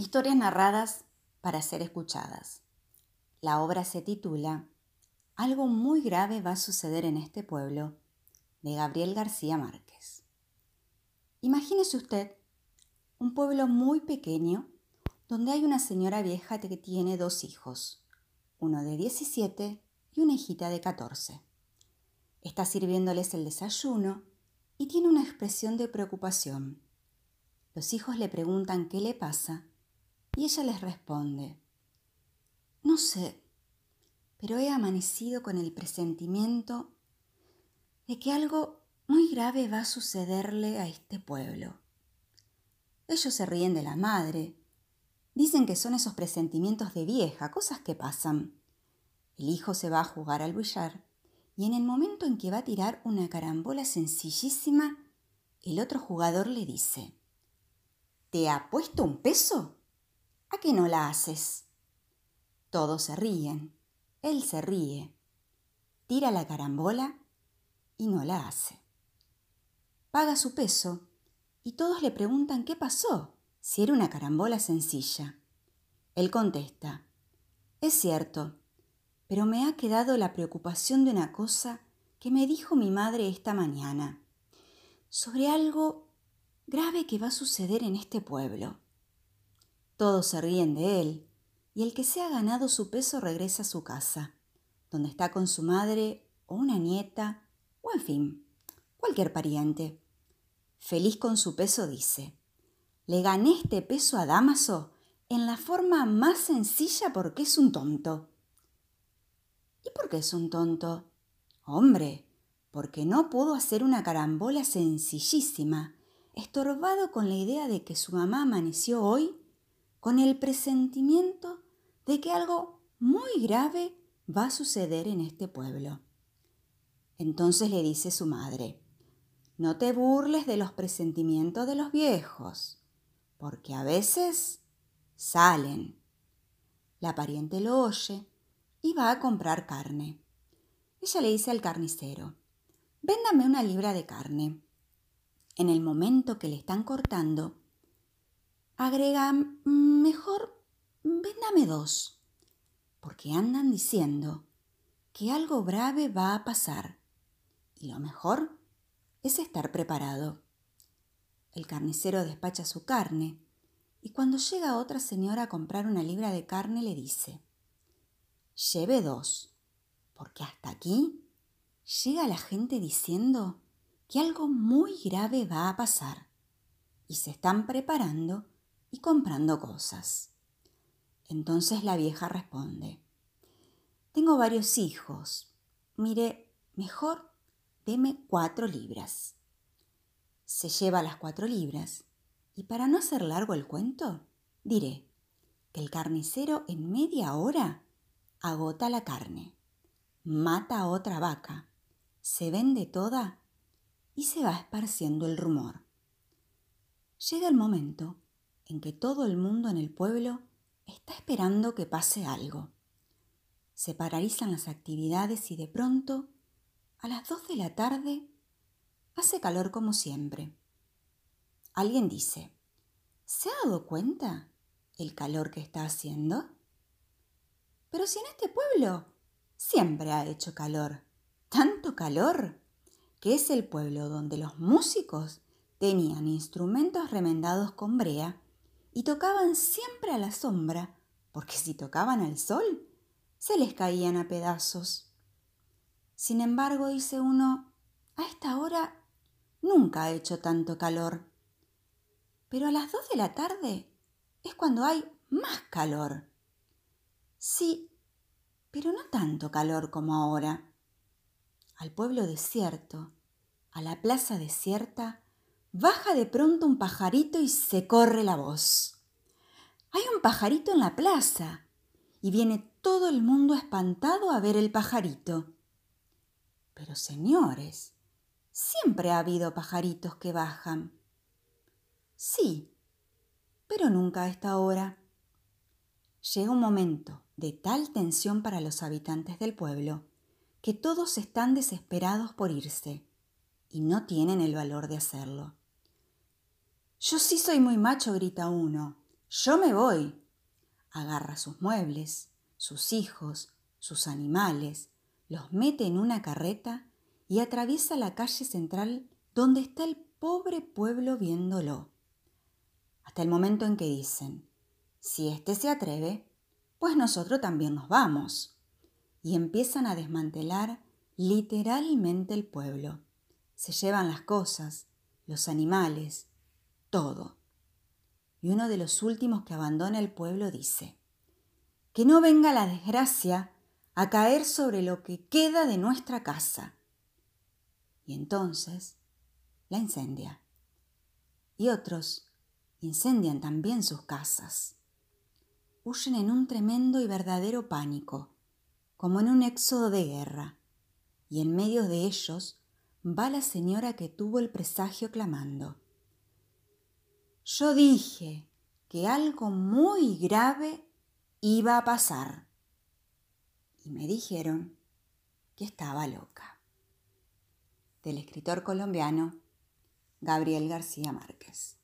Historias narradas para ser escuchadas. La obra se titula Algo muy grave va a suceder en este pueblo, de Gabriel García Márquez. Imagínese usted un pueblo muy pequeño donde hay una señora vieja que tiene dos hijos, uno de 17 y una hijita de 14. Está sirviéndoles el desayuno y tiene una expresión de preocupación. Los hijos le preguntan qué le pasa y ella les responde, no sé, pero he amanecido con el presentimiento de que algo muy grave va a sucederle a este pueblo. Ellos se ríen de la madre, dicen que son esos presentimientos de vieja, cosas que pasan. El hijo se va a jugar al billar y en el momento en que va a tirar una carambola sencillísima, el otro jugador le dice, ¿Te ha puesto un peso? ¿A qué no la haces? Todos se ríen. Él se ríe. Tira la carambola y no la hace. Paga su peso y todos le preguntan qué pasó, si era una carambola sencilla. Él contesta, es cierto, pero me ha quedado la preocupación de una cosa que me dijo mi madre esta mañana, sobre algo grave que va a suceder en este pueblo. Todos se ríen de él, y el que se ha ganado su peso regresa a su casa, donde está con su madre o una nieta, o en fin, cualquier pariente. Feliz con su peso dice, le gané este peso a Damaso en la forma más sencilla porque es un tonto. ¿Y por qué es un tonto? Hombre, porque no pudo hacer una carambola sencillísima, estorbado con la idea de que su mamá amaneció hoy con el presentimiento de que algo muy grave va a suceder en este pueblo. Entonces le dice su madre, no te burles de los presentimientos de los viejos, porque a veces salen. La pariente lo oye y va a comprar carne. Ella le dice al carnicero, véndame una libra de carne. En el momento que le están cortando, agrega, mejor véndame dos, porque andan diciendo que algo grave va a pasar y lo mejor es estar preparado. El carnicero despacha su carne y cuando llega otra señora a comprar una libra de carne le dice, lleve dos, porque hasta aquí llega la gente diciendo que algo muy grave va a pasar y se están preparando y comprando cosas. Entonces la vieja responde, tengo varios hijos. Mire, mejor deme cuatro libras. Se lleva las cuatro libras y para no hacer largo el cuento, diré que el carnicero en media hora agota la carne, mata a otra vaca, se vende toda y se va esparciendo el rumor. Llega el momento en que todo el mundo en el pueblo está esperando que pase algo. Se paralizan las actividades y de pronto, a las dos de la tarde, hace calor como siempre. Alguien dice, ¿se ha dado cuenta el calor que está haciendo? Pero si en este pueblo siempre ha hecho calor, tanto calor, que es el pueblo donde los músicos tenían instrumentos remendados con brea y tocaban siempre a la sombra, porque si tocaban al sol, se les caían a pedazos. Sin embargo, dice uno, a esta hora nunca ha hecho tanto calor. Pero a las dos de la tarde es cuando hay más calor. Sí, pero no tanto calor como ahora. Al pueblo desierto, a la plaza desierta, baja de pronto un pajarito y se corre la voz. Hay un pajarito en la plaza y viene todo el mundo espantado a ver el pajarito. Pero señores, siempre ha habido pajaritos que bajan. Sí, pero nunca a esta hora. Llega un momento de tal tensión para los habitantes del pueblo que todos están desesperados por irse y no tienen el valor de hacerlo. Yo sí soy muy macho, grita uno. yo me voy. Agarra sus muebles, sus hijos, sus animales, los mete en una carreta y atraviesa la calle central donde está el pobre pueblo viéndolo. Hasta el momento en que dicen, si éste se atreve, pues nosotros también nos vamos. Y empiezan a desmantelar literalmente el pueblo. Se llevan las cosas, los animales, todo. Y uno de los últimos que abandona el pueblo dice, que no venga la desgracia a caer sobre lo que queda de nuestra casa y entonces la incendia. Y otros incendian también sus casas. Huyen en un tremendo y verdadero pánico, como en un éxodo de guerra, y en medio de ellos va la señora que tuvo el presagio clamando. Yo dije que algo muy grave iba a pasar. Y me dijeron que estaba loca del escritor colombiano Gabriel García Márquez.